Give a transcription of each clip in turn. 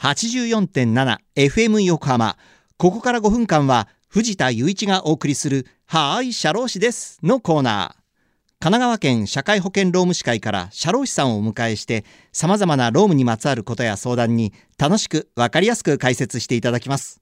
84.7FM 横浜。ここから5分間は藤田雄一がお送りする「はーい社労士です」のコーナー。神奈川県社会保険労務士会から社労士さんをお迎えして様々な労務にまつわることや相談に楽しくわかりやすく解説していただきます。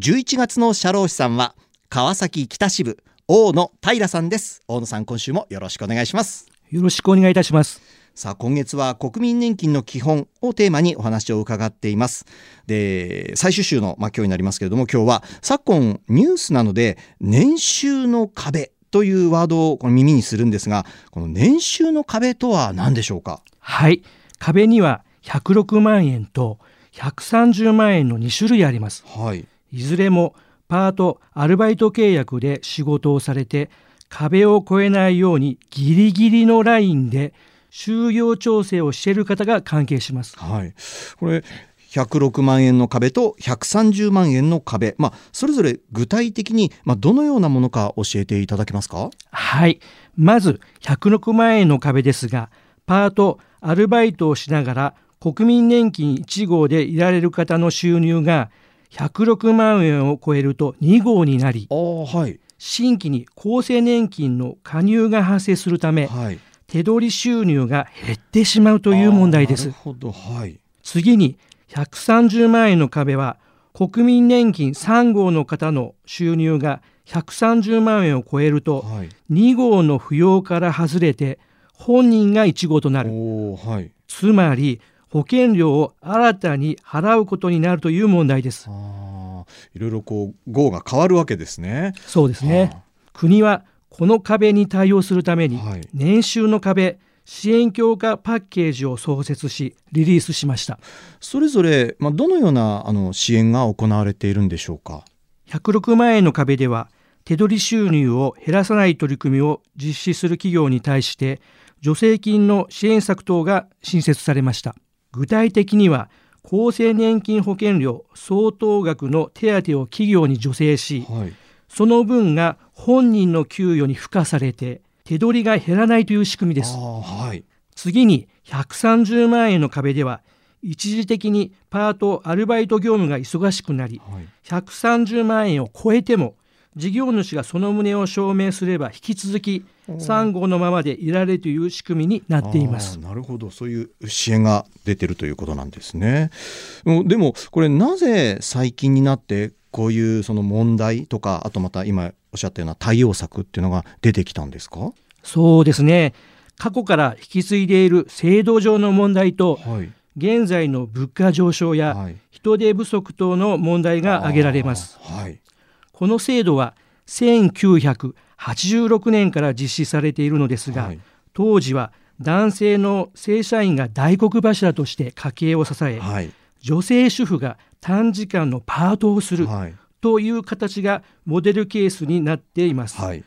11月の社労士さんは川崎北支部大野平さんです。大野さん今週もよろしくお願いします。よろしくお願いいたします。さあ今月は国民年金の基本をテーマにお話を伺っています。で最終週の、まあ、今日になりますけれども今日は昨今ニュースなので年収の壁というワードをこの耳にするんですがこの年収の壁とは何でしょうか？はい。壁には106万円と130万円の2種類あります、はい、いずれもパートアルバイト契約で仕事をされて壁を越えないようにギリギリのラインで就業調整をしている方が関係します。はい、これ106万円の壁と130万円の壁、まあ、それぞれ具体的に、まあ、どのようなものか教えていただけますか？はい。まず106万円の壁ですがパートアルバイトをしながら国民年金1号でいられる方の収入が106万円を超えると2号になりあはい。新規に厚生年金の加入が発生するため、はい、手取り収入が減ってしまうという問題です。なるほどはい。次に130万円の壁は国民年金3号の方の収入が130万円を超えるとはい。2号の扶養から外れて本人が1号となる。はい。つまり保険料を新たに払うことになるという問題です。いろいろこう号が変わるわけですね。そうですね。国はこの壁に対応するためにはい。年収の壁支援強化パッケージを創設しリリースしました。それぞれ、まあ、どのようなあの支援が行われているんでしょうか？106万円の壁では手取り収入を減らさない取り組みを実施する企業に対して助成金の支援策等が新設されました。具体的には厚生年金保険料相当額の手当を企業に助成しはいその分が本人の給与に付加されて手取りが減らないという仕組みです。はい。次に130万円の壁では一時的にパートアルバイト業務が忙しくなりはい。130万円を超えても事業主がその旨を証明すれば引き続き3号のままでいられるという仕組みになっています。なるほど。そういう支援が出てるということなんですね。うんでもこれなぜ最近になってこういうその問題とかあとまた今おっしゃったような対応策っていうのが出てきたんですか？そうですね。過去から引き継いでいる制度上の問題とはい。現在の物価上昇やはい。人手不足等の問題が挙げられます。はい。この制度は1986年から実施されているのですが、はい。当時は男性の正社員が大黒柱として家計を支え、はい女性主婦が短時間のパートをするはい。という形がモデルケースになっています。はい。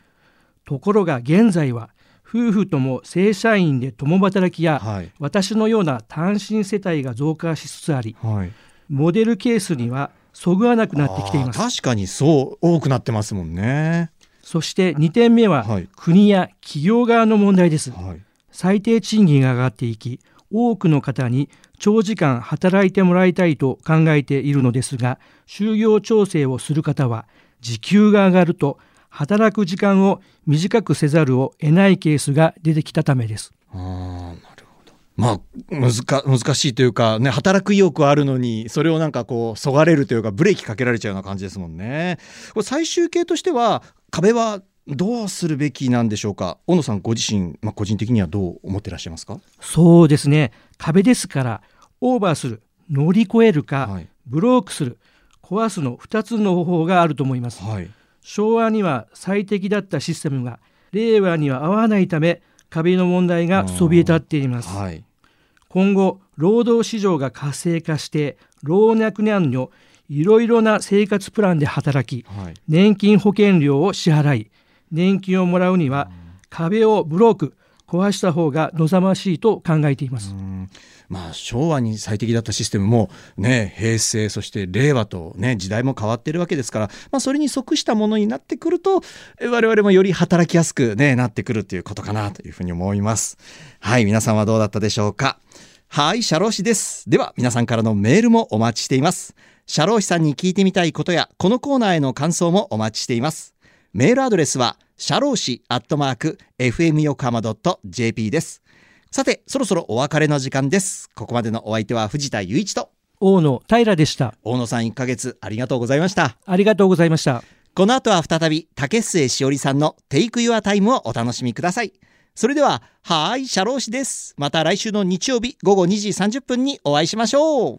ところが現在は夫婦とも正社員で共働きや、はい。私のような単身世帯が増加しつつありはい。モデルケースにはそぐわなくなってきています。確かにそう多くなってますもんね。そして2点目は、はい。国や企業側の問題です。はい。最低賃金が上がっていき多くの方に長時間働いてもらいたいと考えているのですが就業調整をする方は時給が上がると働く時間を短くせざるを得ないケースが出てきたためです。あーなるほど。まあ難難しいというかね働く意欲はあるのにそれをなんかこうそがれるというかブレーキかけられちゃうような感じですもんね。これ最終形としては壁はどうするべきなんでしょうか？小野さんご自身、まあ、個人的にはどう思ってらっしゃいますか？そうですね。壁ですからオーバーする乗り越えるか、はい。ブロークする壊すの2つの方法があると思います。はい。昭和には最適だったシステムが令和には合わないため壁の問題がそびえ立っています。はい。今後労働市場が活性化して老若男女いろいろな生活プランで働きはい。年金保険料を支払い年金をもらうには壁をブローク壊した方が望ましいと考えています、まあ昭和に最適だったシステムもね平成そして令和とね時代も変わっているわけですから、まあ、それに即したものになってくると我々もより働きやすくねなってくるということかなというふうに思います。はい皆さんはどうだったでしょうか？はいシャロー氏です。では皆さんからのメールもお待ちしています。シャロー氏さんに聞いてみたいことやこのコーナーへの感想もお待ちしています。メールアドレスはシャロー氏アットマーク FM 横浜 .jp です。さてそろそろお別れの時間です。ここまでのお相手は藤田雄一と大野平でした。大野さん1ヶ月ありがとうございました。ありがとうございました。この後は再び竹末しおりさんの Take Your Time をお楽しみください。それでははーいシャロー氏です。また来週の日曜日午後2時30分にお会いしましょう